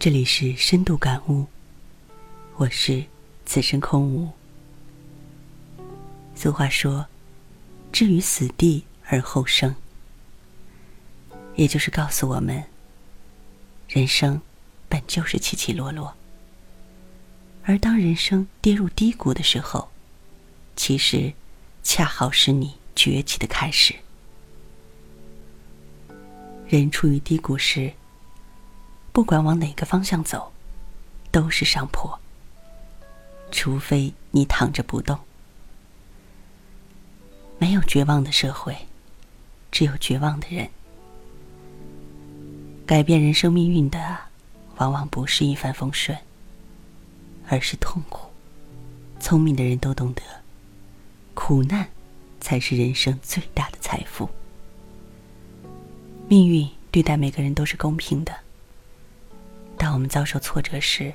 这里是深度感悟，我是此生空无。俗话说：“置于死地而后生”，也就是告诉我们，人生本就是起起落落，而当人生跌入低谷的时候，其实恰好是你崛起的开始。人处于低谷时，不管往哪个方向走，都是上坡。除非你躺着不动。没有绝望的社会，只有绝望的人。改变人生命运的，往往不是一帆风顺，而是痛苦。聪明的人都懂得，苦难才是人生最大的财富。命运对待每个人都是公平的。当我们遭受挫折时，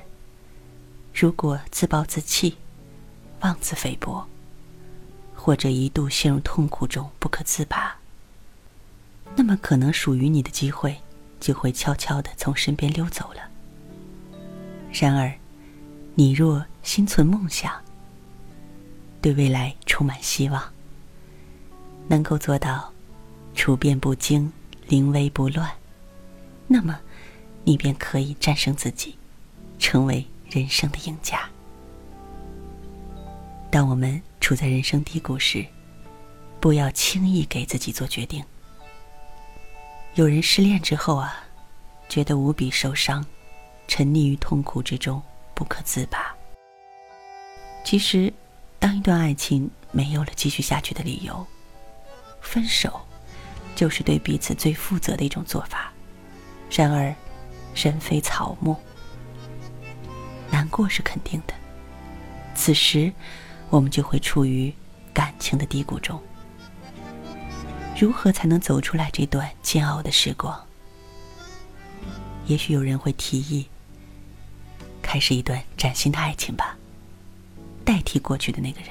如果自暴自弃、妄自菲薄，或者一度陷入痛苦中不可自拔，那么可能属于你的机会就会悄悄的从身边溜走了。然而，你若心存梦想，对未来充满希望，能够做到处变不惊、临危不乱，那么。你便可以战胜自己，成为人生的赢家。当我们处在人生低谷时，不要轻易给自己做决定。有人失恋之后啊，觉得无比受伤，沉溺于痛苦之中不可自拔。其实，当一段爱情没有了继续下去的理由，分手就是对彼此最负责的一种做法。然而，人非草木，难过是肯定的。此时，我们就会处于感情的低谷中。如何才能走出来这段煎熬的时光？也许有人会提议，开始一段崭新的爱情吧，代替过去的那个人。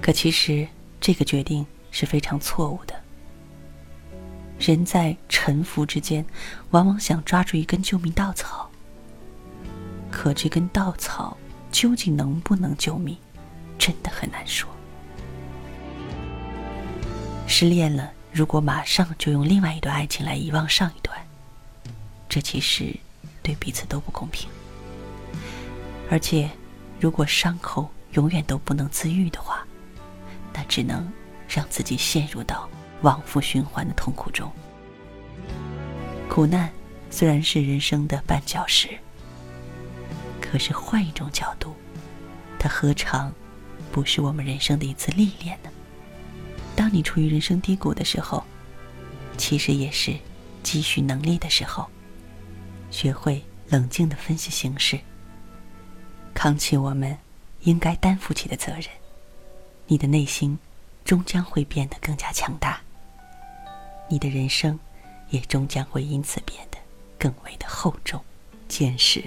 可其实，这个决定是非常错误的。人在沉浮之间，往往想抓住一根救命稻草。可这根稻草究竟能不能救命，真的很难说。失恋了，如果马上就用另外一段爱情来遗忘上一段，这其实对彼此都不公平。而且，如果伤口永远都不能自愈的话，那只能让自己陷入到。往复循环的痛苦中，苦难虽然是人生的绊脚石，可是换一种角度，它何尝不是我们人生的一次历练呢？当你处于人生低谷的时候，其实也是积蓄能力的时候，学会冷静的分析形势，扛起我们应该担负起的责任，你的内心终将会变得更加强大。你的人生，也终将会因此变得更为的厚重、坚实。